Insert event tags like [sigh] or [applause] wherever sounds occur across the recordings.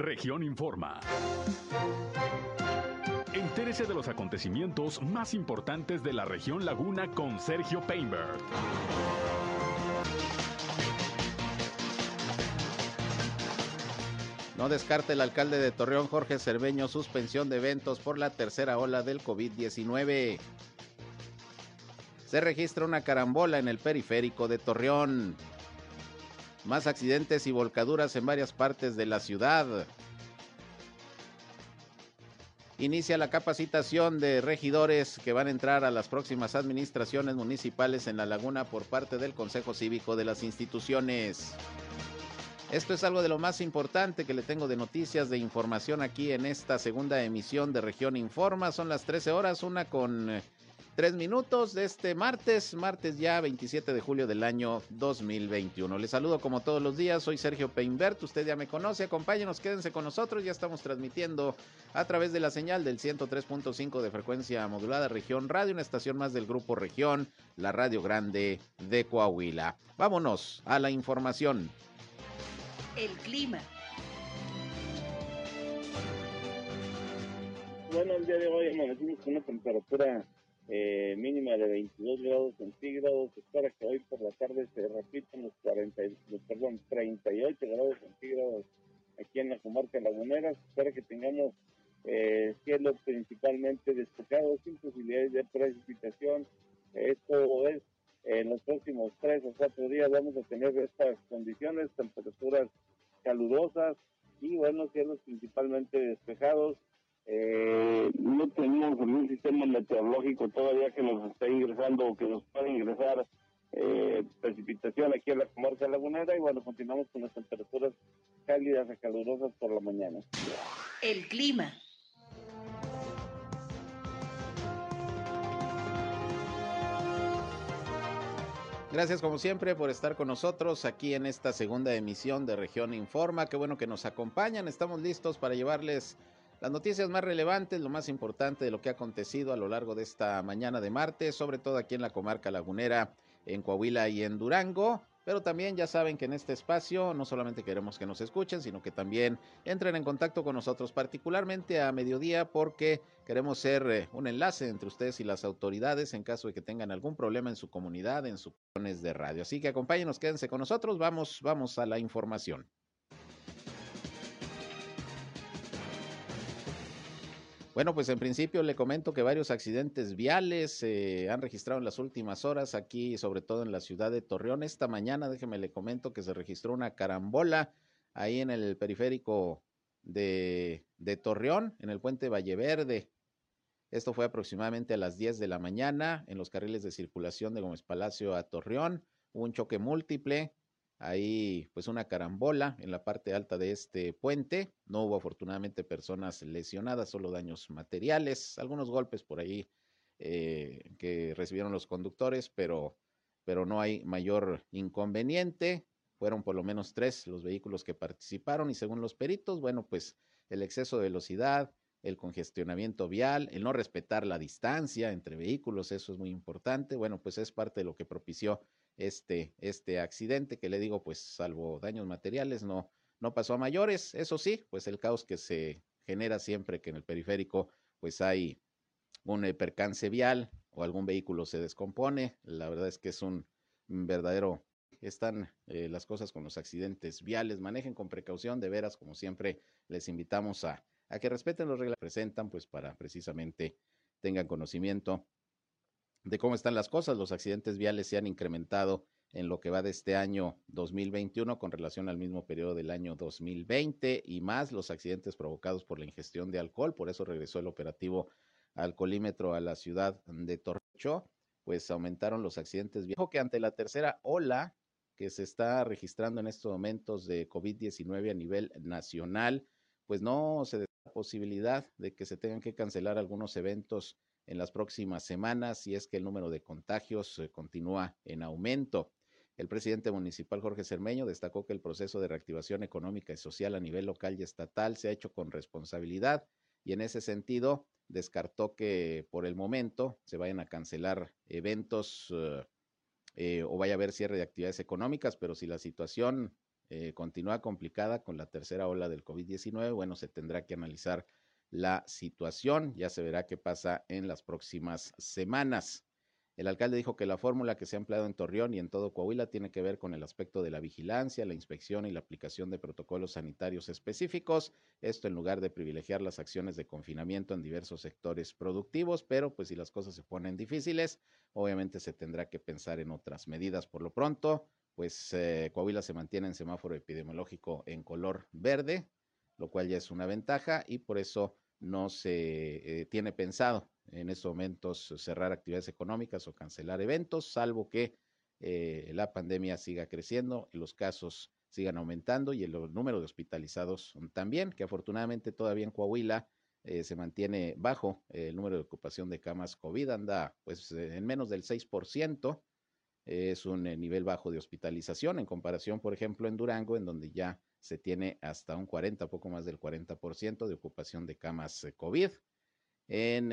Región Informa. Entérese de los acontecimientos más importantes de la región Laguna con Sergio Painberg. No descarte el alcalde de Torreón, Jorge Cerveño, suspensión de eventos por la tercera ola del COVID-19. Se registra una carambola en el periférico de Torreón. Más accidentes y volcaduras en varias partes de la ciudad. Inicia la capacitación de regidores que van a entrar a las próximas administraciones municipales en La Laguna por parte del Consejo Cívico de las instituciones. Esto es algo de lo más importante que le tengo de noticias, de información aquí en esta segunda emisión de Región Informa. Son las 13 horas, una con tres minutos de este martes, martes ya 27 de julio del año 2021. Les saludo como todos los días, soy Sergio Peinbert, usted ya me conoce, acompáñenos, quédense con nosotros, ya estamos transmitiendo a través de la señal del 103.5 de frecuencia modulada Región Radio, una estación más del grupo Región, la Radio Grande de Coahuila. Vámonos a la información. El clima. Bueno, el día de hoy amanecimos con una temperatura eh, mínima de 22 grados centígrados. Espera que hoy por la tarde se repitan los 40, perdón, 38 grados centígrados aquí en la comarca lagunera. Espera que tengamos eh, cielos principalmente despejado, sin posibilidades de precipitación. Esto es en los próximos tres o cuatro días vamos a tener estas condiciones, temperaturas calurosas y buenos cielos principalmente despejados. Eh, no tenemos algún sistema meteorológico todavía que nos esté ingresando o que nos pueda ingresar eh, precipitación aquí en la comarca lagunera y bueno, continuamos con las temperaturas cálidas y calurosas por la mañana. El clima. Gracias como siempre por estar con nosotros aquí en esta segunda emisión de Región Informa. Qué bueno que nos acompañan. Estamos listos para llevarles las noticias más relevantes, lo más importante de lo que ha acontecido a lo largo de esta mañana de martes, sobre todo aquí en la comarca lagunera, en Coahuila y en Durango. Pero también ya saben que en este espacio no solamente queremos que nos escuchen, sino que también entren en contacto con nosotros, particularmente a mediodía, porque queremos ser eh, un enlace entre ustedes y las autoridades en caso de que tengan algún problema en su comunidad, en sus de radio. Así que acompáñenos, quédense con nosotros, vamos, vamos a la información. Bueno, pues en principio le comento que varios accidentes viales se han registrado en las últimas horas aquí, sobre todo en la ciudad de Torreón. Esta mañana, déjeme le comento que se registró una carambola ahí en el periférico de, de Torreón, en el puente Valleverde. Esto fue aproximadamente a las 10 de la mañana en los carriles de circulación de Gómez Palacio a Torreón. Hubo un choque múltiple ahí pues una carambola en la parte alta de este puente. No hubo afortunadamente personas lesionadas, solo daños materiales, algunos golpes por ahí eh, que recibieron los conductores, pero, pero no hay mayor inconveniente. Fueron por lo menos tres los vehículos que participaron y según los peritos, bueno, pues el exceso de velocidad, el congestionamiento vial, el no respetar la distancia entre vehículos, eso es muy importante. Bueno, pues es parte de lo que propició este, este accidente que le digo, pues salvo daños materiales, no, no pasó a mayores. Eso sí, pues el caos que se genera siempre que en el periférico pues hay un eh, percance vial o algún vehículo se descompone. La verdad es que es un verdadero están eh, las cosas con los accidentes viales. Manejen con precaución, de veras, como siempre, les invitamos a, a que respeten los reglas que presentan, pues para precisamente tengan conocimiento de cómo están las cosas. Los accidentes viales se han incrementado en lo que va de este año 2021 con relación al mismo periodo del año 2020 y más los accidentes provocados por la ingestión de alcohol. Por eso regresó el operativo alcoholímetro a la ciudad de Torrecho, pues aumentaron los accidentes. Dijo que ante la tercera ola que se está registrando en estos momentos de COVID-19 a nivel nacional, pues no se da la posibilidad de que se tengan que cancelar algunos eventos en las próximas semanas si es que el número de contagios eh, continúa en aumento. El presidente municipal Jorge Cermeño destacó que el proceso de reactivación económica y social a nivel local y estatal se ha hecho con responsabilidad y en ese sentido descartó que por el momento se vayan a cancelar eventos eh, eh, o vaya a haber cierre de actividades económicas, pero si la situación continúa complicada con la tercera ola del COVID-19, bueno, se tendrá que analizar la situación, ya se verá qué pasa en las próximas semanas. El alcalde dijo que la fórmula que se ha empleado en Torreón y en todo Coahuila tiene que ver con el aspecto de la vigilancia, la inspección y la aplicación de protocolos sanitarios específicos, esto en lugar de privilegiar las acciones de confinamiento en diversos sectores productivos, pero pues si las cosas se ponen difíciles, obviamente se tendrá que pensar en otras medidas. Por lo pronto, pues eh, Coahuila se mantiene en semáforo epidemiológico en color verde, lo cual ya es una ventaja y por eso no se eh, tiene pensado en estos momentos cerrar actividades económicas o cancelar eventos, salvo que eh, la pandemia siga creciendo los casos sigan aumentando y el, número de hospitalizados también, que afortunadamente todavía en Coahuila eh, se mantiene bajo el número de ocupación de camas COVID, anda pues en menos del 6%, es un nivel bajo de hospitalización en comparación, por ejemplo, en Durango, en donde ya se tiene hasta un 40, poco más del 40% de ocupación de camas COVID. En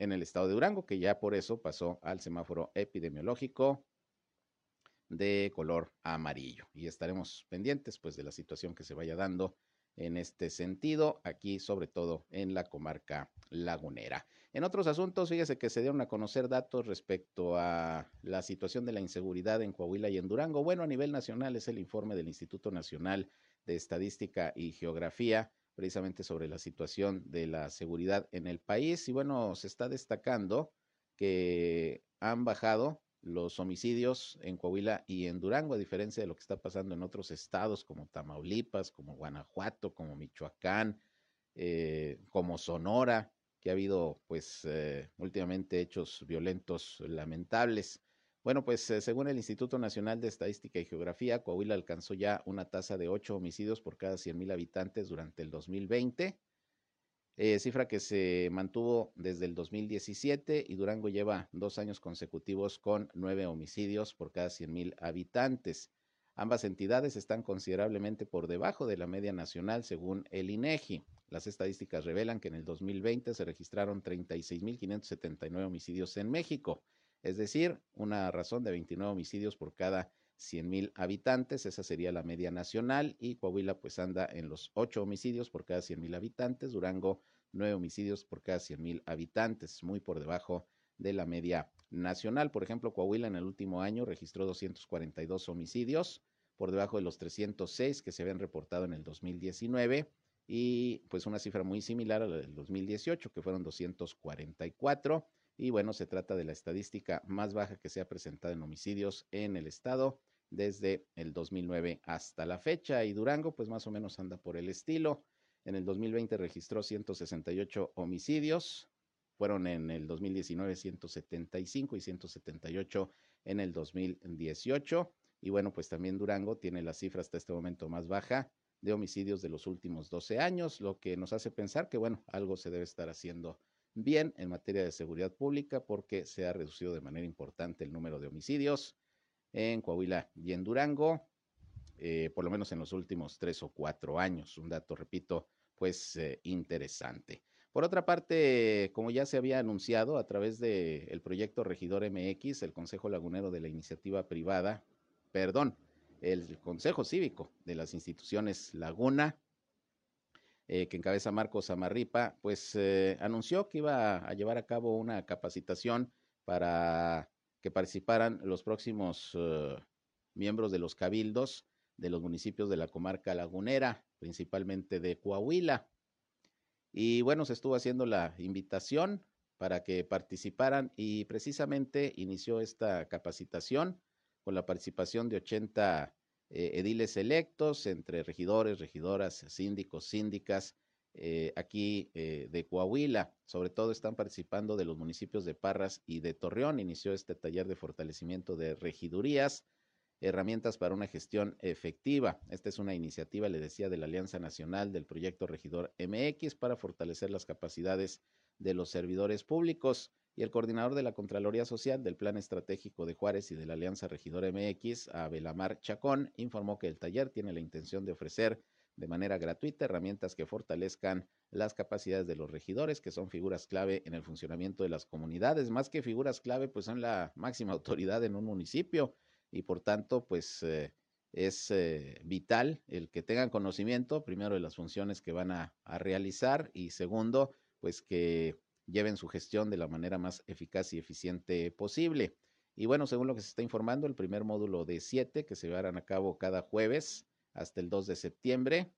en el estado de Durango, que ya por eso pasó al semáforo epidemiológico de color amarillo. Y estaremos pendientes pues de la situación que se vaya dando en este sentido, aquí sobre todo en la comarca lagunera. En otros asuntos, fíjese que se dieron a conocer datos respecto a la situación de la inseguridad en Coahuila y en Durango. Bueno, a nivel nacional es el informe del Instituto Nacional de Estadística y Geografía precisamente sobre la situación de la seguridad en el país. Y bueno, se está destacando que han bajado los homicidios en Coahuila y en Durango, a diferencia de lo que está pasando en otros estados como Tamaulipas, como Guanajuato, como Michoacán, eh, como Sonora, que ha habido pues eh, últimamente hechos violentos lamentables. Bueno, pues eh, según el Instituto Nacional de Estadística y Geografía, Coahuila alcanzó ya una tasa de 8 homicidios por cada 100 mil habitantes durante el 2020, eh, cifra que se mantuvo desde el 2017 y Durango lleva dos años consecutivos con 9 homicidios por cada 100 mil habitantes. Ambas entidades están considerablemente por debajo de la media nacional según el INEGI. Las estadísticas revelan que en el 2020 se registraron 36.579 homicidios en México es decir, una razón de 29 homicidios por cada 100 mil habitantes, esa sería la media nacional, y Coahuila pues anda en los 8 homicidios por cada 100 mil habitantes, Durango 9 homicidios por cada 100 mil habitantes, muy por debajo de la media nacional. Por ejemplo, Coahuila en el último año registró 242 homicidios, por debajo de los 306 que se habían reportado en el 2019 y pues una cifra muy similar a la del 2018 que fueron 244 y bueno, se trata de la estadística más baja que se ha presentado en homicidios en el estado desde el 2009 hasta la fecha. Y Durango, pues más o menos anda por el estilo. En el 2020 registró 168 homicidios, fueron en el 2019 175 y 178 en el 2018. Y bueno, pues también Durango tiene la cifra hasta este momento más baja de homicidios de los últimos 12 años, lo que nos hace pensar que, bueno, algo se debe estar haciendo bien en materia de seguridad pública porque se ha reducido de manera importante el número de homicidios en Coahuila y en Durango, eh, por lo menos en los últimos tres o cuatro años. Un dato, repito, pues eh, interesante. Por otra parte, como ya se había anunciado a través del proyecto Regidor MX, el Consejo Lagunero de la Iniciativa Privada, perdón, el Consejo Cívico de las instituciones Laguna, eh, que encabeza Marcos Amarripa, pues anunció que iba a llevar a cabo una capacitación para que participaran los próximos eh, miembros de los cabildos de los municipios de la comarca lagunera, principalmente de Coahuila. Y bueno, se estuvo haciendo la invitación para que participaran y precisamente inició esta capacitación con la participación de 80 eh, ediles electos entre regidores, regidoras, síndicos, síndicas, eh, aquí eh, de Coahuila. Sobre todo están participando de los municipios de Parras y de Torreón. Inició este taller de fortalecimiento de regidurías, herramientas para una gestión efectiva. Esta es una iniciativa, le decía, de la Alianza Nacional del Proyecto Regidor MX para fortalecer las capacidades de los servidores públicos y el coordinador de la Contraloría Social del Plan Estratégico de Juárez y de la Alianza Regidor MX, Abelamar Chacón, informó que el taller tiene la intención de ofrecer de manera gratuita herramientas que fortalezcan las capacidades de los regidores, que son figuras clave en el funcionamiento de las comunidades, más que figuras clave, pues son la máxima [laughs] autoridad en un municipio y por tanto, pues eh, es eh, vital el que tengan conocimiento, primero, de las funciones que van a, a, realizar y segundo, pues que lleven su gestión de la manera más eficaz y eficiente posible. Y bueno, según lo que se está informando, el primer módulo de siete que se llevarán a cabo cada jueves hasta el 2 de septiembre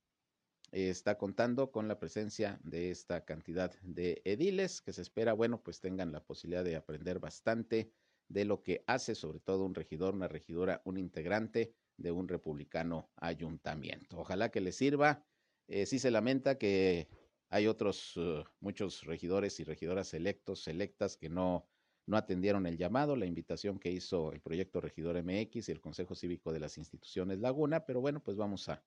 está contando con la presencia de esta cantidad de ediles que se espera, bueno, pues tengan la posibilidad de aprender bastante de lo que hace sobre todo un regidor, una regidora, un integrante de un republicano ayuntamiento. Ojalá que les sirva. Eh, sí se lamenta que hay otros, uh, muchos regidores y regidoras electos, electas, que no, no atendieron el llamado, la invitación que hizo el proyecto Regidor MX y el Consejo Cívico de las Instituciones Laguna, pero bueno, pues vamos a,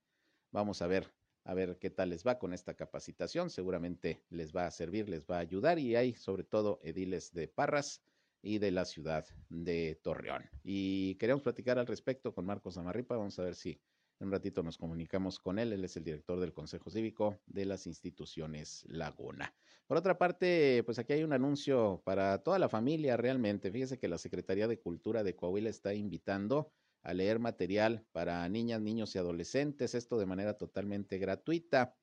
vamos a ver a ver qué tal les va con esta capacitación. Seguramente les va a servir, les va a ayudar y hay sobre todo ediles de Parras y de la ciudad de Torreón. Y queremos platicar al respecto con Marcos Amarripa. Vamos a ver si en un ratito nos comunicamos con él. Él es el director del Consejo Cívico de las instituciones Laguna. Por otra parte, pues aquí hay un anuncio para toda la familia realmente. Fíjese que la Secretaría de Cultura de Coahuila está invitando a leer material para niñas, niños y adolescentes, esto de manera totalmente gratuita.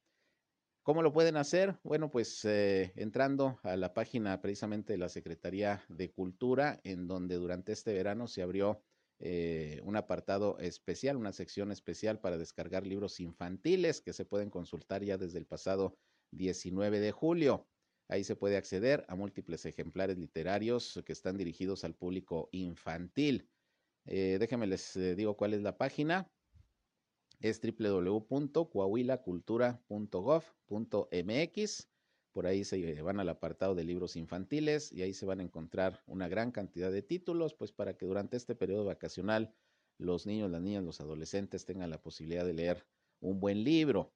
¿Cómo lo pueden hacer? Bueno, pues eh, entrando a la página precisamente de la Secretaría de Cultura, en donde durante este verano se abrió eh, un apartado especial, una sección especial para descargar libros infantiles que se pueden consultar ya desde el pasado 19 de julio. Ahí se puede acceder a múltiples ejemplares literarios que están dirigidos al público infantil. Eh, déjenme les eh, digo cuál es la página. Es www.coahuilacultura.gov.mx. Por ahí se van al apartado de libros infantiles y ahí se van a encontrar una gran cantidad de títulos, pues para que durante este periodo vacacional los niños, las niñas, los adolescentes tengan la posibilidad de leer un buen libro.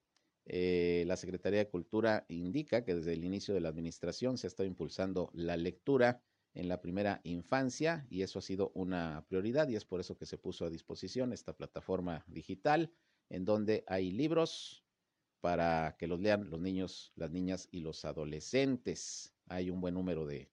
Eh, la Secretaría de Cultura indica que desde el inicio de la administración se ha estado impulsando la lectura en la primera infancia y eso ha sido una prioridad y es por eso que se puso a disposición esta plataforma digital en donde hay libros para que los lean los niños, las niñas y los adolescentes. Hay un buen número de,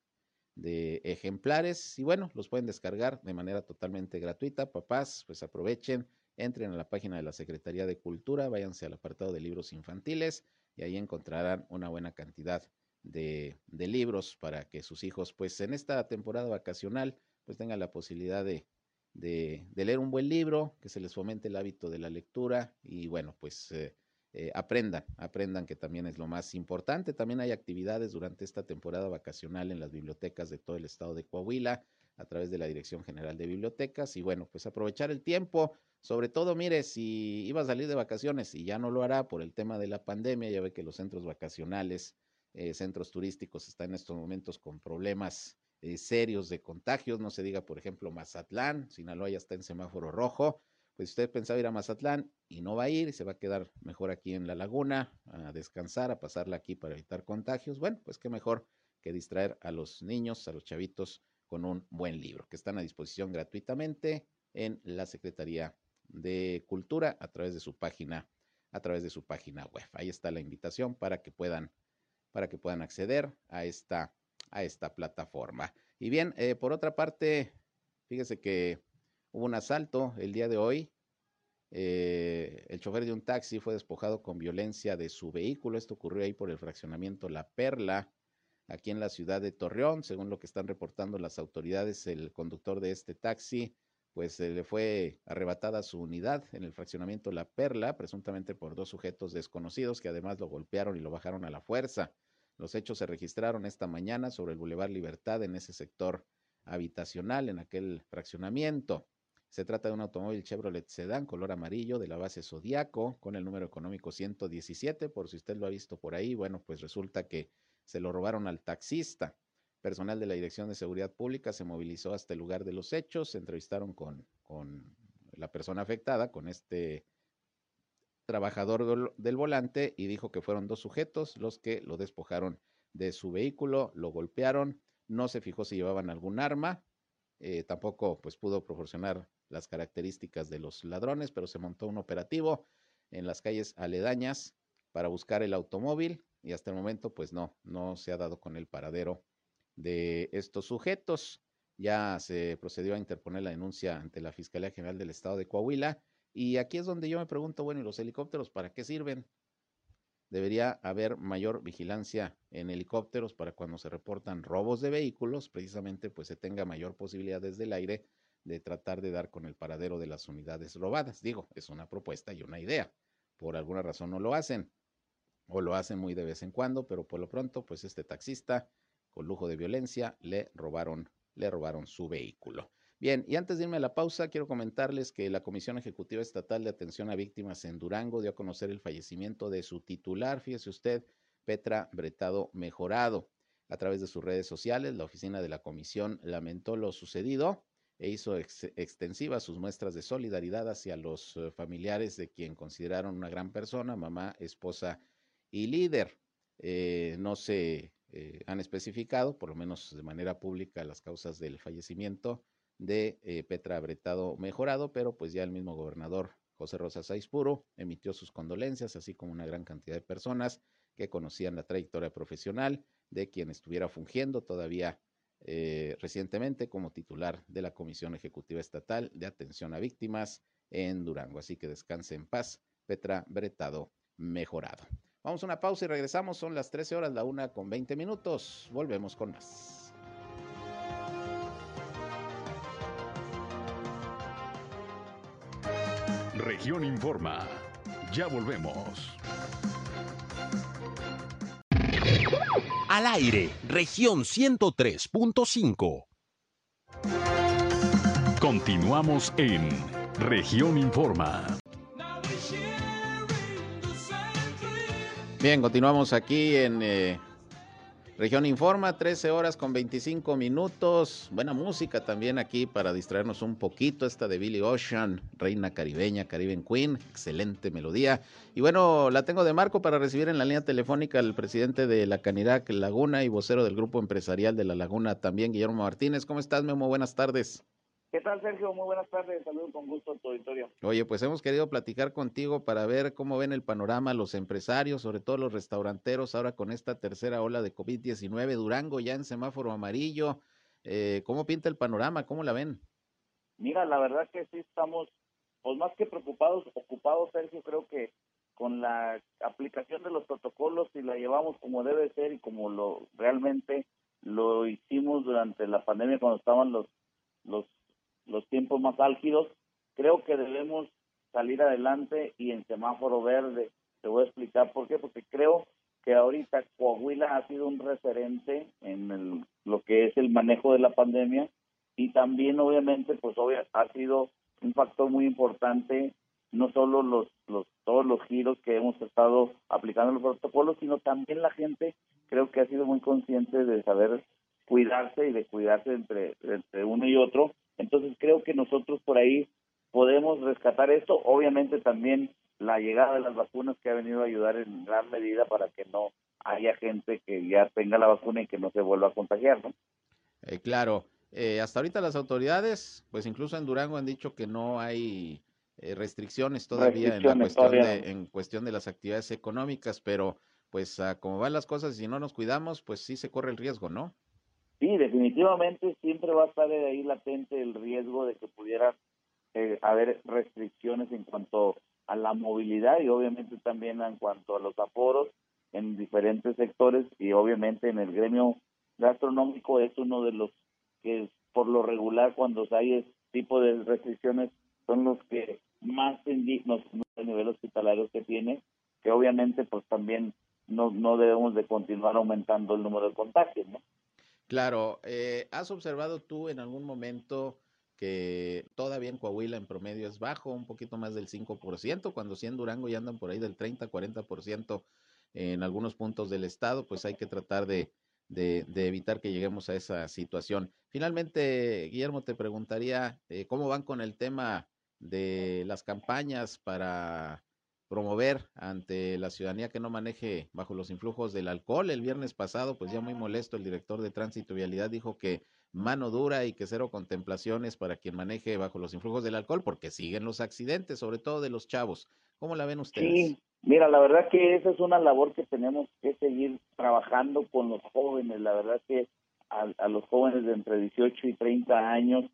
de ejemplares y bueno, los pueden descargar de manera totalmente gratuita. Papás, pues aprovechen, entren a la página de la Secretaría de Cultura, váyanse al apartado de libros infantiles y ahí encontrarán una buena cantidad de, libros para que sus hijos, pues en esta temporada vacacional, pues tengan la posibilidad de, de, leer un buen libro, que se les fomente el hábito de la lectura y bueno, pues eh, eh, aprendan, aprendan que también es lo más importante. También hay actividades durante esta temporada vacacional en las bibliotecas de todo el estado de Coahuila a través de la Dirección General de Bibliotecas y bueno, pues aprovechar el tiempo, sobre todo, mire, si iba a salir de vacaciones y ya no lo hará por el tema de la pandemia, ya ve que los centros vacacionales eh, centros turísticos están en estos momentos con problemas eh, serios de contagios, no se diga, por ejemplo, Mazatlán, Sinaloa ya está en semáforo rojo, pues usted pensaba ir a Mazatlán y no va a ir se va a quedar mejor aquí en la laguna a descansar, a pasarla aquí para evitar contagios, bueno, pues qué mejor que distraer a los niños, a los chavitos con un buen libro que están a disposición gratuitamente en la Secretaría de Cultura a través de su página a través de su página web. Ahí está la invitación para que puedan para que puedan acceder a esta, a esta plataforma. Y bien, eh, por otra parte, fíjese que hubo un asalto el día de hoy. Eh, el chofer de un taxi fue despojado con violencia de su vehículo. Esto ocurrió ahí por el fraccionamiento La Perla, aquí en la ciudad de Torreón. Según lo que están reportando las autoridades, el conductor de este taxi pues se le fue arrebatada su unidad en el fraccionamiento La Perla, presuntamente por dos sujetos desconocidos que además lo golpearon y lo bajaron a la fuerza. Los hechos se registraron esta mañana sobre el Boulevard Libertad en ese sector habitacional, en aquel fraccionamiento. Se trata de un automóvil Chevrolet Sedan color amarillo de la base Zodiaco con el número económico 117, por si usted lo ha visto por ahí. Bueno, pues resulta que se lo robaron al taxista. Personal de la Dirección de Seguridad Pública se movilizó hasta el lugar de los hechos, se entrevistaron con, con la persona afectada, con este trabajador del volante y dijo que fueron dos sujetos los que lo despojaron de su vehículo, lo golpearon, no se fijó si llevaban algún arma, eh, tampoco pues pudo proporcionar las características de los ladrones, pero se montó un operativo en las calles aledañas para buscar el automóvil y hasta el momento pues no, no se ha dado con el paradero de estos sujetos. Ya se procedió a interponer la denuncia ante la Fiscalía General del Estado de Coahuila Y aquí es donde yo me pregunto, bueno, ¿y los helicópteros para qué sirven? Debería haber mayor vigilancia en helicópteros para cuando se reportan robos de vehículos, precisamente pues se tenga mayor posibilidad desde el aire de tratar de dar con el paradero de las unidades robadas. Digo, es una propuesta y una idea. Por alguna razón no lo hacen o lo hacen muy de vez en cuando, pero por lo pronto pues este taxista con lujo de violencia le robaron le robaron su vehículo. Bien, y antes de irme a la pausa, quiero comentarles que la Comisión Ejecutiva Estatal de Atención a Víctimas en Durango dio a conocer el fallecimiento de su titular, fíjese usted, Petra Bretado Mejorado. A través de sus redes sociales, la oficina de la comisión lamentó lo sucedido e hizo extensivas sus muestras de solidaridad hacia los eh, familiares de quien consideraron una gran persona, mamá, esposa y líder. Eh, no se eh, han especificado, por lo menos de manera pública, las causas del fallecimiento de Petra Bretado Mejorado, pero pues ya el mismo gobernador José Rosa Puro emitió sus condolencias, así como una gran cantidad de personas que conocían la trayectoria profesional de quien estuviera fungiendo todavía eh, recientemente como titular de la Comisión Ejecutiva Estatal de Atención a Víctimas en Durango. Así que descanse en paz, Petra Bretado Mejorado. Vamos a una pausa y regresamos. Son las 13 horas, la una con 20 minutos. Volvemos con más. Región Informa. Ya volvemos. Al aire, región 103.5. Continuamos en región Informa. Bien, continuamos aquí en eh, Región Informa, 13 horas con 25 minutos. Buena música también aquí para distraernos un poquito. Esta de Billy Ocean, reina caribeña, Caribbean Queen. Excelente melodía. Y bueno, la tengo de marco para recibir en la línea telefónica al presidente de la Canirac Laguna y vocero del grupo empresarial de La Laguna también, Guillermo Martínez. ¿Cómo estás, Memo? Buenas tardes. ¿Qué tal, Sergio? Muy buenas tardes. Saludos con gusto a tu auditorio. Oye, pues hemos querido platicar contigo para ver cómo ven el panorama los empresarios, sobre todo los restauranteros, ahora con esta tercera ola de COVID-19. Durango ya en semáforo amarillo. Eh, ¿Cómo pinta el panorama? ¿Cómo la ven? Mira, la verdad que sí estamos, pues más que preocupados, ocupados, Sergio. Creo que con la aplicación de los protocolos, si la llevamos como debe ser y como lo realmente lo hicimos durante la pandemia cuando estaban los los los tiempos más álgidos, creo que debemos salir adelante y en semáforo verde. Te voy a explicar por qué, porque creo que ahorita Coahuila ha sido un referente en lo que es el manejo de la pandemia y también obviamente pues ha sido un factor muy importante no solo los, los todos los giros que hemos estado aplicando en los protocolos sino también la gente creo que ha sido muy consciente de saber cuidarse y de cuidarse entre entre uno y otro entonces creo que nosotros por ahí podemos rescatar esto. Obviamente también la llegada de las vacunas que ha venido a ayudar en gran medida para que no haya gente que ya tenga la vacuna y que no se vuelva a contagiar, ¿no? Eh, claro. Eh, hasta ahorita las autoridades, pues incluso en Durango han dicho que no hay eh, restricciones todavía en la cuestión de en cuestión de las actividades económicas, pero pues como van las cosas, si no nos cuidamos, pues sí se corre el riesgo, ¿no? Sí, definitivamente siempre va a estar ahí latente el riesgo de que pudiera eh, haber restricciones en cuanto a la movilidad y obviamente también en cuanto a los aforos en diferentes sectores y obviamente en el gremio gastronómico es uno de los que por lo regular cuando hay este tipo de restricciones son los que más indignos a nivel hospitalario que tiene, que obviamente pues también no, no debemos de continuar aumentando el número de contagios, ¿no? Claro, eh, ¿has observado tú en algún momento que todavía en Coahuila en promedio es bajo, un poquito más del 5%, cuando sí en Durango ya andan por ahí del 30, 40% en algunos puntos del estado, pues hay que tratar de, de, evitar que lleguemos a esa situación. Finalmente, Guillermo, te preguntaría eh, cómo van con el tema de las campañas para promover ante la ciudadanía que no maneje bajo los influjos del alcohol. El viernes pasado, pues ya muy molesto, el director de Tránsito y Vialidad dijo que mano dura y que cero contemplaciones para quien maneje bajo los influjos del alcohol, porque siguen los accidentes, sobre todo de los chavos. ¿Cómo la ven ustedes? Sí, mira, la verdad que esa es una labor que tenemos que seguir trabajando con los jóvenes. La verdad que a, a los jóvenes de entre 18 y 30 años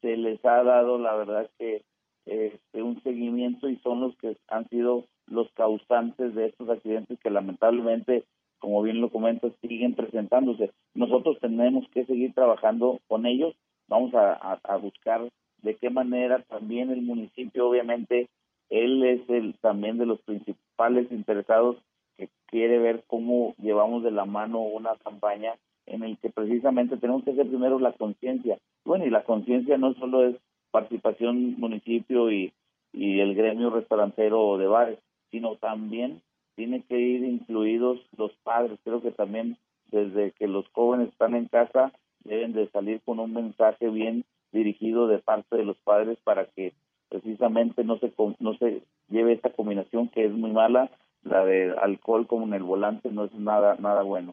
se les ha dado, la verdad que este, un seguimiento y son los que han sido los causantes de estos accidentes que lamentablemente, como bien lo comento, siguen presentándose. Nosotros tenemos que seguir trabajando con ellos, vamos a, a buscar de qué manera también el municipio, obviamente, él es el también de los principales interesados que quiere ver cómo llevamos de la mano una campaña en el que precisamente tenemos que hacer primero la conciencia. Bueno, y la conciencia no solo es participación municipio y, y el gremio restaurantero de bares, sino también tiene que ir incluidos los padres. Creo que también desde que los jóvenes están en casa deben de salir con un mensaje bien dirigido de parte de los padres para que precisamente no se no se lleve esta combinación que es muy mala, la de alcohol como en el volante no es nada nada bueno.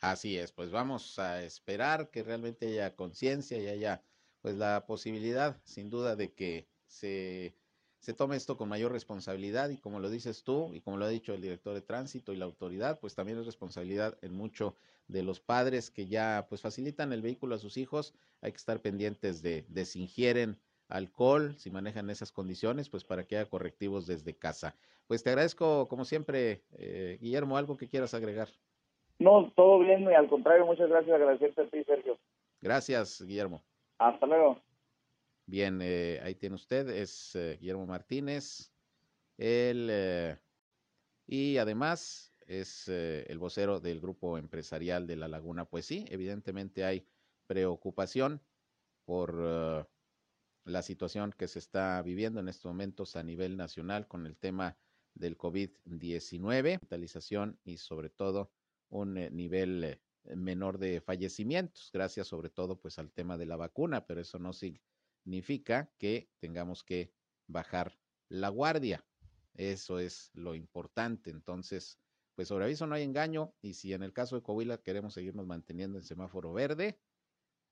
Así es, pues vamos a esperar que realmente haya conciencia y haya pues la posibilidad, sin duda, de que se, se tome esto con mayor responsabilidad y como lo dices tú y como lo ha dicho el director de tránsito y la autoridad, pues también es responsabilidad en mucho de los padres que ya pues facilitan el vehículo a sus hijos. Hay que estar pendientes de, de si ingieren alcohol, si manejan esas condiciones, pues para que haya correctivos desde casa. Pues te agradezco, como siempre, eh, Guillermo, algo que quieras agregar. No, todo bien, y al contrario, muchas gracias, agradecerte a ti, Sergio. Gracias, Guillermo. Hasta luego. Bien, eh, ahí tiene usted, es eh, Guillermo Martínez, él, eh, y además es el vocero del grupo empresarial de La Laguna. Pues sí, evidentemente hay preocupación por la situación que se está viviendo en estos momentos a nivel nacional con el tema del COVID-19, digitalización y sobre todo un nivel menor de fallecimientos, gracias sobre todo pues al tema de la vacuna, pero eso no significa que tengamos que bajar la guardia. Eso es lo importante. Entonces, pues sobre aviso no hay engaño y si en el caso de Coahuila queremos seguirnos manteniendo en semáforo verde,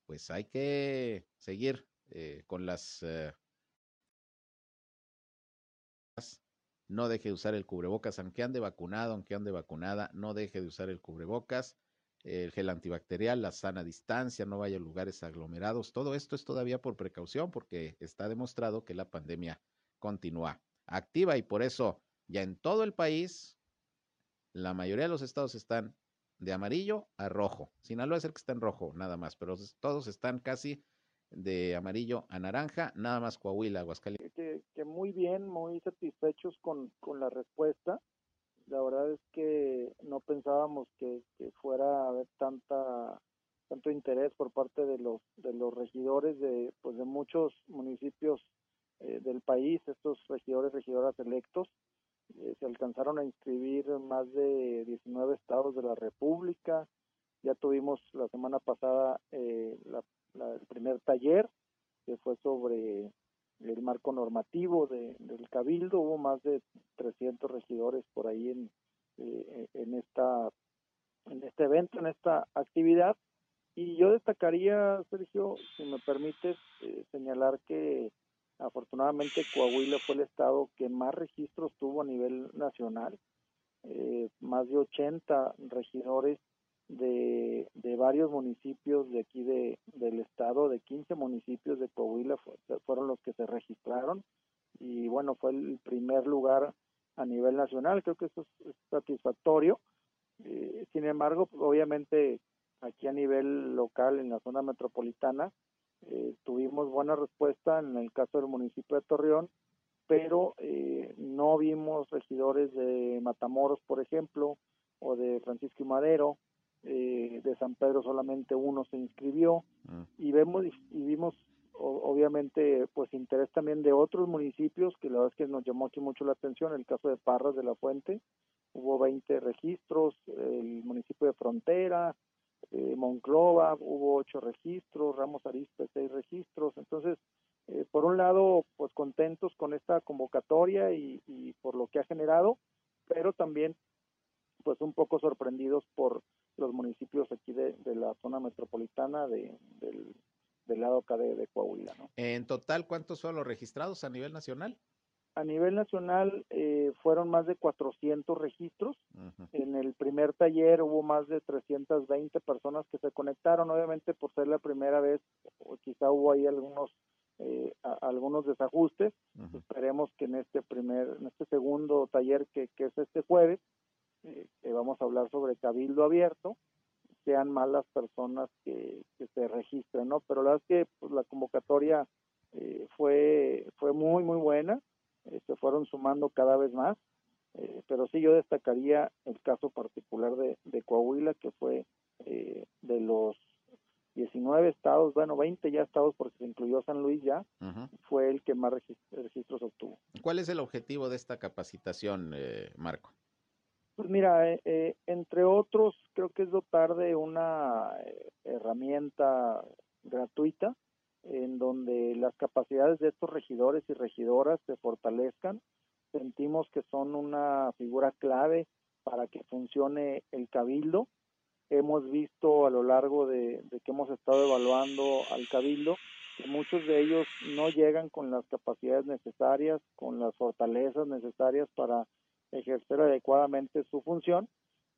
pues hay que seguir eh, con las eh, no deje de usar el cubrebocas, aunque ande vacunado, aunque ande vacunada, no deje de usar el cubrebocas, el gel antibacterial, la sana distancia, no vaya a lugares aglomerados. Todo esto es todavía por precaución porque está demostrado que la pandemia continúa activa y por eso ya en todo el país la mayoría de los estados están de amarillo a rojo. Sinaloa es el que está en rojo, nada más, pero todos están casi de amarillo a naranja, nada más Coahuila, Aguascalientes. Que, muy bien, muy satisfechos con, con, la respuesta. La verdad es que no pensábamos que, fuera a haber tanta tanto interés por parte de los de los regidores de pues de muchos municipios eh, del país, estos regidores, regidoras electos. Eh, se alcanzaron a inscribir más de 19 estados de la República. Ya tuvimos la semana pasada eh, la la, el primer taller que fue sobre el marco normativo de, del cabildo. Hubo más de 300 regidores por ahí en, eh, en esta en este evento en esta actividad. Y yo destacaría Sergio si me permites eh, señalar que afortunadamente Coahuila fue el estado que más registros tuvo a nivel nacional. Eh, más de 80 regidores de, de varios municipios de aquí de, del estado, de 15 municipios de Coahuila fue, fueron los que se registraron y bueno, fue el primer lugar a nivel nacional, creo que eso es, satisfactorio. Eh, sin embargo, pues, obviamente aquí a nivel local, en la zona metropolitana, eh, tuvimos buena respuesta en el caso del municipio de Torreón, pero eh, no vimos regidores de Matamoros, por ejemplo, o de Francisco y Madero, eh, de San Pedro solamente uno se inscribió mm. y vemos y vimos o, obviamente pues interés también de otros municipios que la verdad es que nos llamó aquí mucho la atención el caso de Parras de la Fuente hubo 20 registros el municipio de Frontera eh, Monclova hubo 8 registros Ramos Arizpe 6 registros entonces eh, por un lado pues contentos con esta convocatoria y, y por lo que ha generado pero también pues un poco sorprendidos por los municipios aquí de, de la zona metropolitana de, del, del, lado acá de, de, Coahuila. ¿no? En total, ¿cuántos fueron los registrados a nivel nacional? A nivel nacional eh, fueron más de 400 registros. Uh -huh. En el primer taller hubo más de 320 personas que se conectaron, obviamente por ser la primera vez, o quizá hubo ahí algunos eh, algunos desajustes. Esperemos que en este primer, en este segundo taller que, que es este jueves, eh, que vamos a hablar sobre cabildo abierto, sean más las personas que, que se registren, ¿no? Pero la verdad es que pues, la convocatoria eh, fue, fue muy, muy buena, se fueron sumando cada vez más, pero sí yo destacaría el caso particular de, de Coahuila, que fue de los 19 estados, bueno, 20 ya estados porque se incluyó San Luis ya, fue el que más registros obtuvo. ¿Cuál es el objetivo de esta capacitación, eh, Marco? Pues mira, eh, eh, entre otros, creo que es dotar de una herramienta gratuita en donde las capacidades de estos regidores y regidoras se fortalezcan. Sentimos que son una figura clave para que funcione el cabildo hemos visto a lo largo de, que hemos estado evaluando al cabildo que muchos de ellos no llegan con las capacidades necesarias, con las fortalezas necesarias para ejercer adecuadamente su función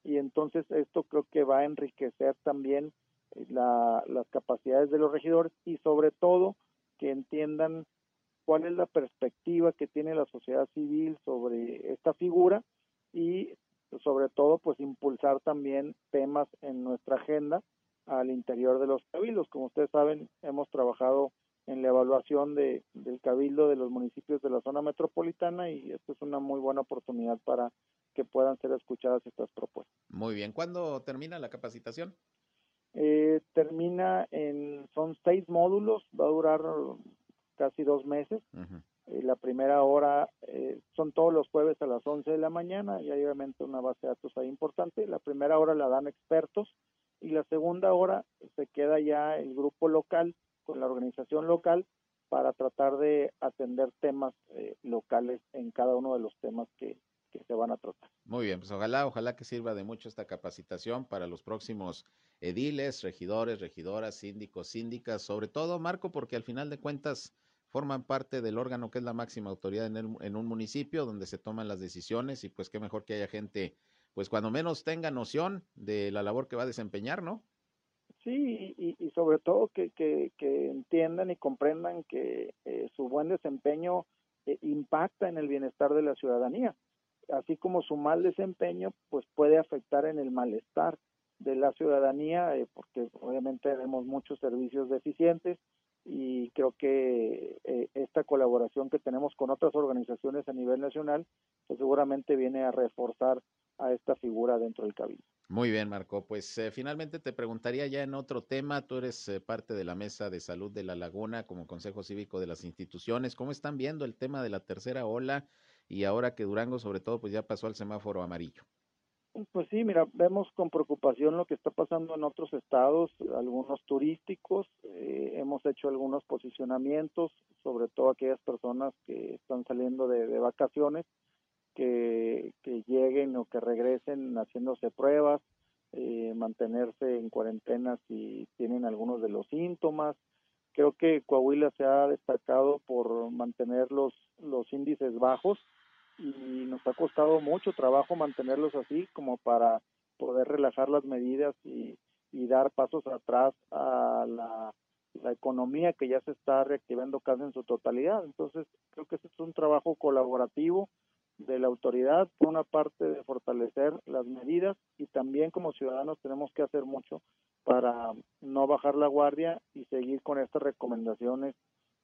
y entonces esto creo que va a enriquecer también eh, las capacidades de los regidores y sobre todo que entiendan cuál es la perspectiva que tiene la sociedad civil sobre esta figura y sobre todo pues impulsar también temas en nuestra agenda al interior de los cabildos. Como ustedes saben, hemos trabajado en la evaluación de, del cabildo de los municipios de la zona metropolitana y esto es una muy buena oportunidad para que puedan ser escuchadas estas propuestas. Muy bien, ¿cuándo termina la capacitación? Eh, termina en, son seis módulos, va a durar casi dos meses. Eh, la primera hora eh, son todos los jueves a las 11 de la mañana y hay obviamente una base de datos ahí importante. La primera hora la dan expertos y la segunda hora se queda ya el grupo local con la organización local para tratar de atender temas eh, locales en cada uno de los temas que, que se van a tratar. Muy bien, pues ojalá, ojalá que sirva de mucho esta capacitación para los próximos ediles, regidores, regidoras, síndicos, síndicas, sobre todo, Marco, porque al final de cuentas forman parte del órgano que es la máxima autoridad en, en un municipio donde se toman las decisiones y pues qué mejor que haya gente, pues cuando menos tenga noción de la labor que va a desempeñar, ¿no? Sí, y, sobre todo que, entiendan y comprendan que eh, su buen desempeño eh, impacta en el bienestar de la ciudadanía, así como su mal desempeño pues puede afectar en el malestar de la ciudadanía, eh, porque obviamente tenemos muchos servicios deficientes, y creo que esta colaboración que tenemos con otras organizaciones a nivel nacional, pues seguramente viene a reforzar a esta figura dentro del cabildo. Muy bien, Marco. Pues eh, finalmente te preguntaría ya en otro tema, tú eres eh, parte de la Mesa de Salud de la Laguna como Consejo Cívico de las instituciones, ¿cómo están viendo el tema de la tercera ola y ahora que Durango sobre todo pues ya pasó al semáforo amarillo? Pues sí, mira, vemos con preocupación lo que está pasando en otros estados, algunos turísticos. Eh, hemos hecho algunos posicionamientos, sobre todo aquellas personas que están saliendo de, vacaciones, que, lleguen o que regresen haciéndose pruebas, eh, mantenerse en cuarentena si tienen algunos de los síntomas. Creo que Coahuila se ha destacado por mantener los, los índices bajos y nos ha costado mucho trabajo mantenerlos así como para poder relajar las medidas y, dar pasos atrás a la, economía que ya se está reactivando casi en su totalidad. Entonces, creo que este es un trabajo colaborativo de la autoridad, por una parte de fortalecer las medidas y también como ciudadanos tenemos que hacer mucho para no bajar la guardia y seguir con estas recomendaciones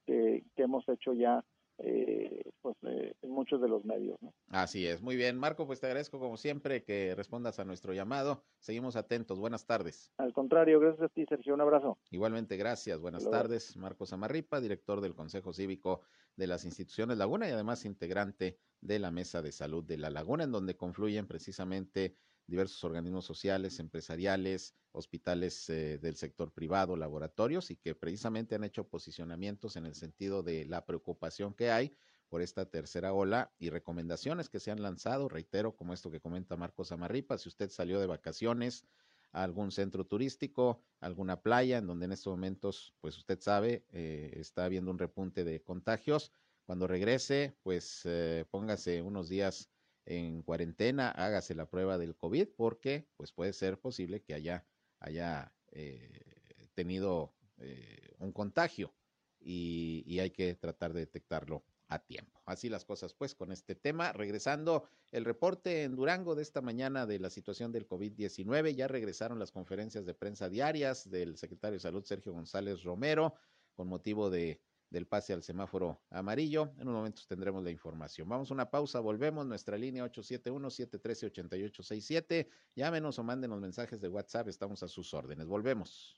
que, que hemos hecho ya eh, pues eh, en muchos de los medios. ¿no? Así es, muy bien. Marco, pues te agradezco como siempre que respondas a nuestro llamado. Seguimos atentos. Buenas tardes. Al contrario, gracias a ti, Sergio. Un abrazo. Igualmente, gracias. Buenas tardes. Marco Samarripa, director del Consejo Cívico de las Instituciones Laguna y además integrante de la Mesa de Salud de la Laguna, en donde confluyen precisamente diversos organismos sociales, empresariales, hospitales eh, del sector privado, laboratorios y que precisamente han hecho posicionamientos en el sentido de la preocupación que hay por esta tercera ola y recomendaciones que se han lanzado, reitero, como esto que comenta Marcos Amarripa, si usted salió de vacaciones a algún centro turístico, alguna playa, en donde en estos momentos, pues usted sabe, eh, está habiendo un repunte de contagios, cuando regrese, pues eh, póngase unos días en cuarentena, hágase la prueba del COVID porque pues puede ser posible que haya, haya eh, tenido eh, un contagio. y, y hay que tratar de detectarlo a tiempo. Así las cosas, pues, con este tema. Regresando el reporte en Durango de esta mañana de la situación del COVID-19, ya regresaron las conferencias de prensa diarias del secretario de Salud, Sergio González Romero, con motivo de, del pase al semáforo amarillo. En unos momentos tendremos la información. Vamos a una pausa, volvemos. Nuestra línea 871-713-8867. Llámenos o mándenos mensajes de WhatsApp, estamos a sus órdenes. Volvemos.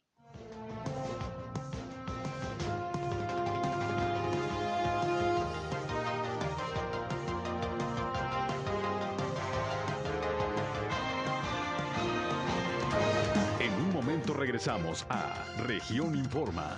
regresamos a Región Informa.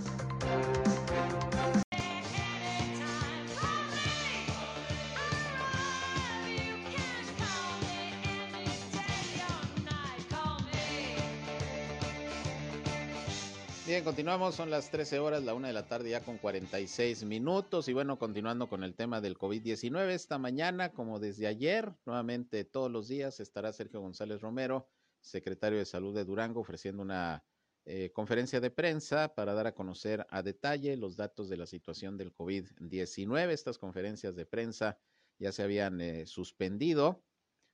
Bien, continuamos, son las 13 horas, la una de la tarde ya con 46 minutos y bueno, continuando con el tema del COVID-19, esta mañana, como desde ayer, nuevamente todos los días estará Sergio González Romero, secretario de Salud de Durango, ofreciendo una eh, conferencia de prensa para dar a conocer a detalle los datos de la situación del COVID-19. Estas conferencias de prensa ya se habían eh, suspendido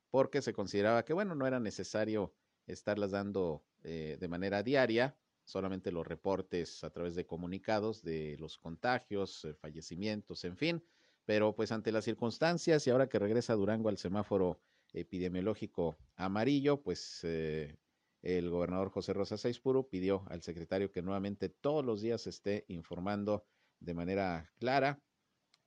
porque se consideraba que, bueno, no era necesario estarlas dando eh, de manera diaria solamente los reportes a través de comunicados de los contagios, eh, fallecimientos, en fin. Pero pues ante las circunstancias y ahora que regresa Durango al semáforo epidemiológico amarillo, pues eh, el gobernador José Rosa Saispuro pidió al secretario que nuevamente todos los días esté informando de manera clara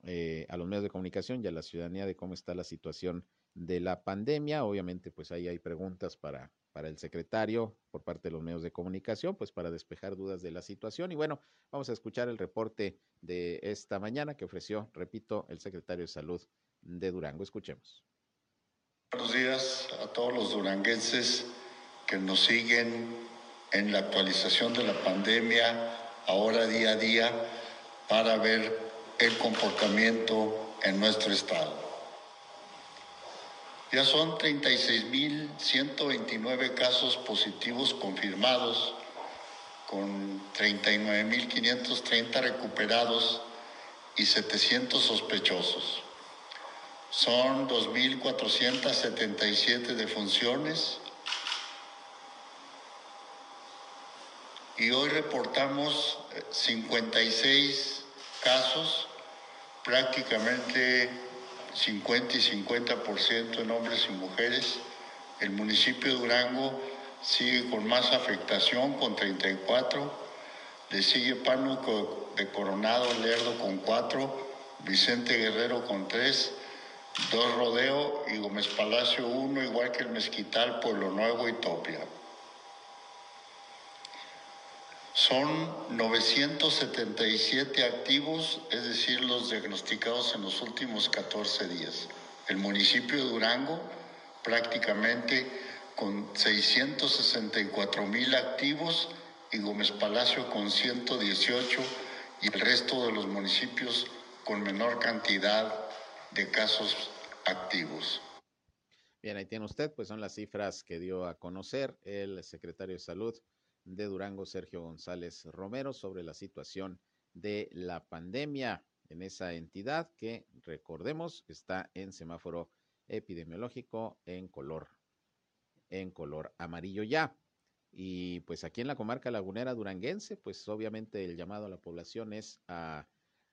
eh, a los medios de comunicación y a la ciudadanía de cómo está la situación de la pandemia. Obviamente, pues ahí hay preguntas para para el secretario por parte de los medios de comunicación, pues para despejar dudas de la situación. Y bueno, vamos a escuchar el reporte de esta mañana que ofreció, repito, el secretario de Salud de Durango. Escuchemos. Buenos días a todos los duranguenses que nos siguen en la actualización de la pandemia, ahora día a día, para ver el comportamiento en nuestro estado. Ya son 36.129 casos positivos confirmados, con 39.530 recuperados y 700 sospechosos. Son 2.477 defunciones. Y hoy reportamos 56 casos, prácticamente 50 y 50% en hombres y mujeres. El municipio de Durango sigue con más afectación, con 34. Le sigue Pánuco de Coronado Lerdo con 4, Vicente Guerrero con 3, dos Rodeo y Gómez Palacio 1, igual que el Mezquital, Pueblo Nuevo y Topia. Son 977 activos, es decir, los diagnosticados en los últimos 14 días. El municipio de Durango prácticamente con 664 mil activos y Gómez Palacio con 118 y el resto de los municipios con menor cantidad de casos activos. Bien, ahí tiene usted, pues son las cifras que dio a conocer el secretario de Salud de Durango, Sergio González Romero, sobre la situación de la pandemia en esa entidad que, recordemos, está en semáforo epidemiológico en color, en color amarillo ya. Y pues aquí en la comarca lagunera duranguense, pues obviamente el llamado a la población es a,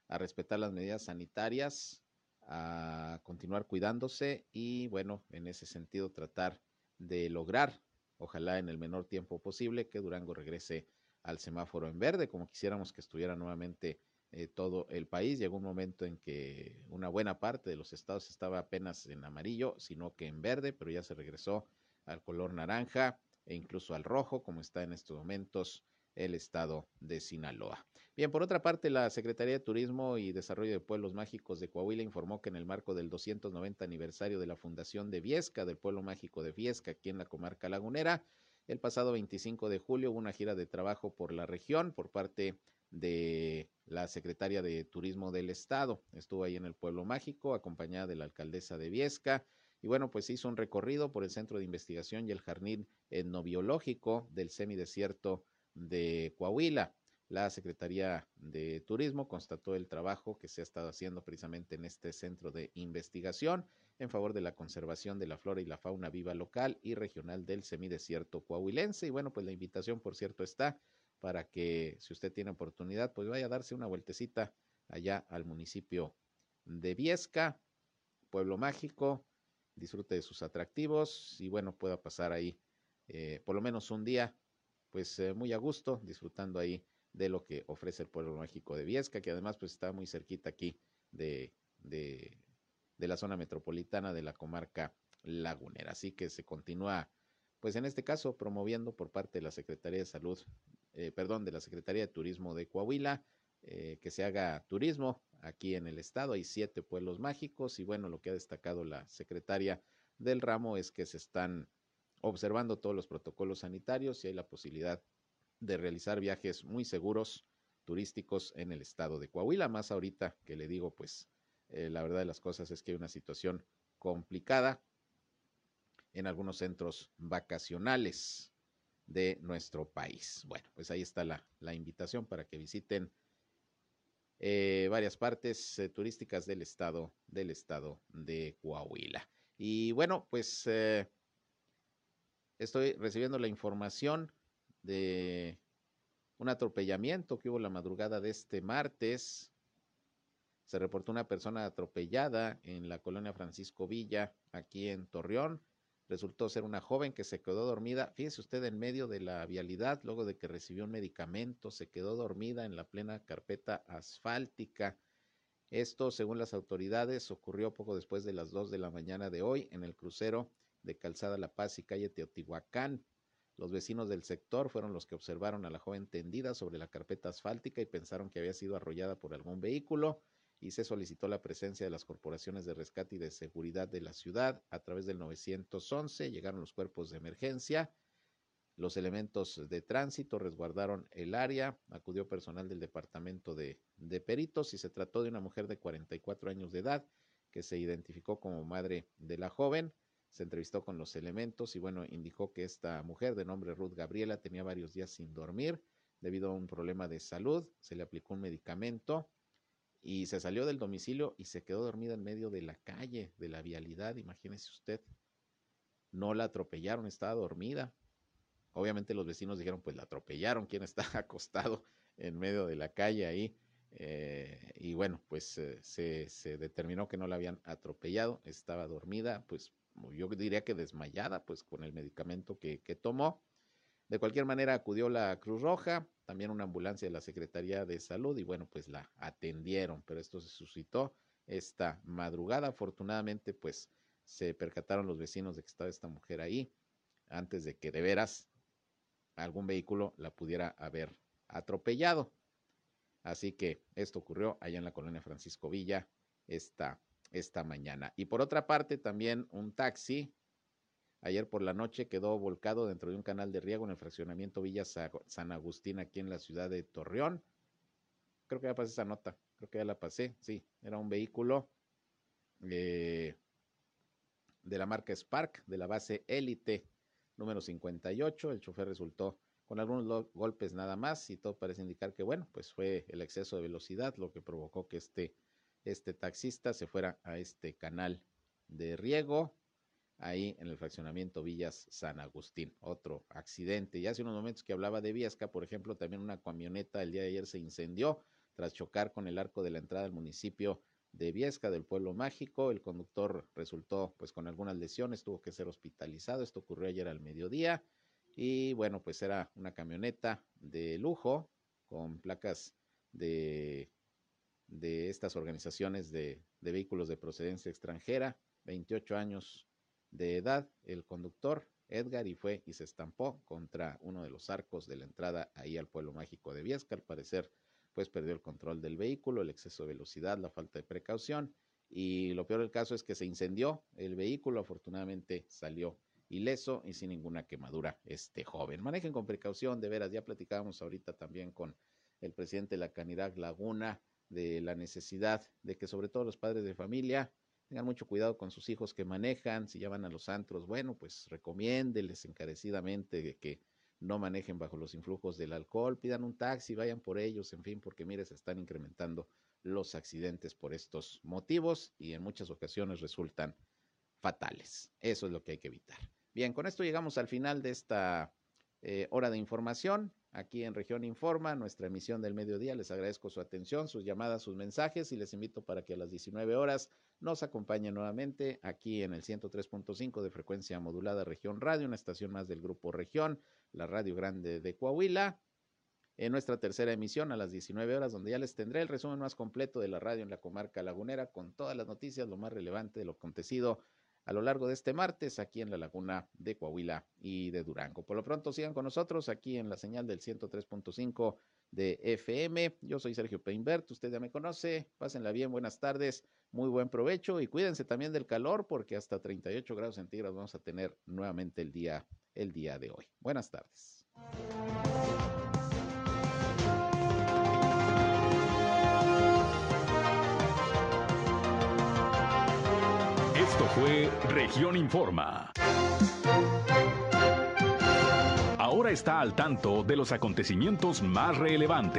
a respetar las medidas sanitarias, a continuar cuidándose y bueno, en ese sentido tratar de lograr ojalá en el menor tiempo posible, que Durango regrese al semáforo en verde, como quisiéramos que estuviera nuevamente eh, todo el país. Llegó un momento en que una buena parte de los estados estaba apenas en amarillo, sino que en verde, pero ya se regresó al color naranja e incluso al rojo, como está en estos momentos el estado de Sinaloa. Bien, por otra parte, la Secretaría de Turismo y Desarrollo de Pueblos Mágicos de Coahuila informó que en el marco del 290 aniversario de la fundación de Viesca, del Pueblo Mágico de Viesca, aquí en la comarca lagunera, El pasado 25 de julio hubo una gira de trabajo por la región por parte de la secretaria de Turismo del Estado. Estuvo ahí en el Pueblo Mágico, acompañada de la alcaldesa de Viesca. Y bueno, pues hizo un recorrido por el Centro de Investigación y el Jardín Etnobiológico del semidesierto de Coahuila. La Secretaría de Turismo constató el trabajo que se ha estado haciendo precisamente en este centro de investigación en favor de la conservación de la flora y la fauna viva local y regional del semidesierto coahuilense. Y bueno, pues la invitación, por cierto, está para que si usted tiene oportunidad, pues vaya a darse una vueltecita allá al municipio de Viesca, pueblo mágico, disfrute de sus atractivos y bueno, pueda pasar ahí eh, por lo menos un día, pues eh, muy a gusto, disfrutando ahí de lo que ofrece el pueblo mágico de Viesca, que además pues está muy cerquita aquí de, de, la zona metropolitana de la comarca lagunera. Así que se continúa, pues en este caso, promoviendo por parte de la Secretaría de Salud eh, perdón, de la Secretaría de Turismo de Coahuila, eh, que se haga turismo aquí en el estado. Hay siete pueblos mágicos y bueno, lo que ha destacado la secretaria del ramo es que se están observando todos los protocolos sanitarios y hay la posibilidad de realizar viajes muy seguros turísticos en el estado de Coahuila. Más ahorita que le digo, pues eh, la verdad de las cosas es que hay una situación complicada en algunos centros vacacionales de nuestro país. Bueno, pues ahí está la, la invitación para que visiten eh, varias partes eh, turísticas del estado, del estado de Coahuila. Y bueno, pues estoy recibiendo la información de un atropellamiento que hubo la madrugada de este martes. Se reportó una persona atropellada en la colonia Francisco Villa, aquí en Torreón resultó ser una joven que se quedó dormida, fíjese usted, en medio de la vialidad, luego de que recibió un medicamento, se quedó dormida en la plena carpeta asfáltica. Esto, según las autoridades, ocurrió poco después de las 2 de la mañana de hoy en el crucero de Calzada La Paz y calle Teotihuacán. Los vecinos del sector fueron los que observaron a la joven tendida sobre la carpeta asfáltica y pensaron que había sido arrollada por algún vehículo y se solicitó la presencia de las corporaciones de rescate y de seguridad de la ciudad a través del 911. Llegaron los cuerpos de emergencia. Los elementos de tránsito resguardaron el área, acudió personal del departamento de, de, peritos y se trató de una mujer de 44 años de edad que se identificó como madre de la joven. Se entrevistó con los elementos y bueno, indicó que esta mujer de nombre Ruth Gabriela tenía varios días sin dormir debido a un problema de salud. Se le aplicó un medicamento y se salió del domicilio y se quedó dormida en medio de la calle, de la vialidad, imagínese usted. No la atropellaron, estaba dormida. Obviamente los vecinos dijeron, pues la atropellaron, ¿quién está [laughs] acostado en medio de la calle ahí? Eh, y bueno, pues eh, se, se, determinó que no la habían atropellado, estaba dormida, pues yo diría que desmayada, pues con el medicamento que, que tomó. De cualquier manera acudió la Cruz Roja, también una ambulancia de la Secretaría de Salud y bueno, pues la atendieron, pero esto se suscitó esta madrugada. Afortunadamente, pues se percataron los vecinos de que estaba esta mujer ahí antes de que de veras algún vehículo la pudiera haber atropellado. Así que esto ocurrió allá en la colonia Francisco Villa esta, esta mañana. Y por otra parte, también un taxi Ayer por la noche quedó volcado dentro de un canal de riego en el fraccionamiento Villa San Agustín, aquí en la ciudad de Torreón. Creo que ya pasé esa nota, creo que ya la pasé, sí, era un vehículo eh, de la marca Spark, de la base Elite número 58. El chofer resultó con algunos golpes nada más y todo parece indicar que, bueno, pues fue el exceso de velocidad lo que provocó que este, este taxista se fuera a este canal de riego ahí en el fraccionamiento Villas San Agustín. Otro accidente. Y hace unos momentos que hablaba de Viesca, por ejemplo, también una camioneta el día de ayer se incendió tras chocar con el arco de la entrada al municipio de Viesca, del pueblo mágico. El conductor resultó pues con algunas lesiones, tuvo que ser hospitalizado. Esto ocurrió ayer al mediodía. Y bueno, pues era una camioneta de lujo con placas de, de estas organizaciones de, de vehículos de procedencia extranjera, 28 años de edad el conductor Edgar y fue y se estampó contra uno de los arcos de la entrada ahí al pueblo mágico de Viesca. Al parecer, pues perdió el control del vehículo, el exceso de velocidad, la falta de precaución y lo peor del caso es que se incendió el vehículo. Afortunadamente salió ileso y sin ninguna quemadura este joven. Manejen con precaución, de veras, ya platicábamos ahorita también con el presidente de la Canidad Laguna de la necesidad de que sobre todo los padres de familia tengan mucho cuidado con sus hijos que manejan, si ya van a los antros, bueno, pues recomiéndeles encarecidamente que no manejen bajo los influjos del alcohol, pidan un taxi, vayan por ellos, en fin, porque mire, se están incrementando los accidentes por estos motivos y en muchas ocasiones resultan fatales. Eso es lo que hay que evitar. Bien, con esto llegamos al final de esta eh, hora de información aquí en Región Informa, nuestra emisión del mediodía. Les agradezco su atención, sus llamadas, sus mensajes y les invito para que a las 19 horas nos acompañen nuevamente aquí en el 103.5 de frecuencia modulada Región Radio, una estación más del Grupo Región, la Radio Grande de Coahuila. En nuestra tercera emisión a las 19 horas, donde ya les tendré el resumen más completo de la radio en la comarca lagunera, con todas las noticias, lo más relevante de lo acontecido a lo largo de este martes aquí en la laguna de Coahuila y de Durango. Por lo pronto sigan con nosotros aquí en la señal del 103.5 de FM. Yo soy Sergio Peinbert, usted ya me conoce. Pásenla bien, buenas tardes, muy buen provecho y cuídense también del calor porque hasta 38 grados centígrados vamos a tener nuevamente el día el día de hoy. Buenas tardes. Fue Región Informa. Ahora está al tanto de los acontecimientos más relevantes.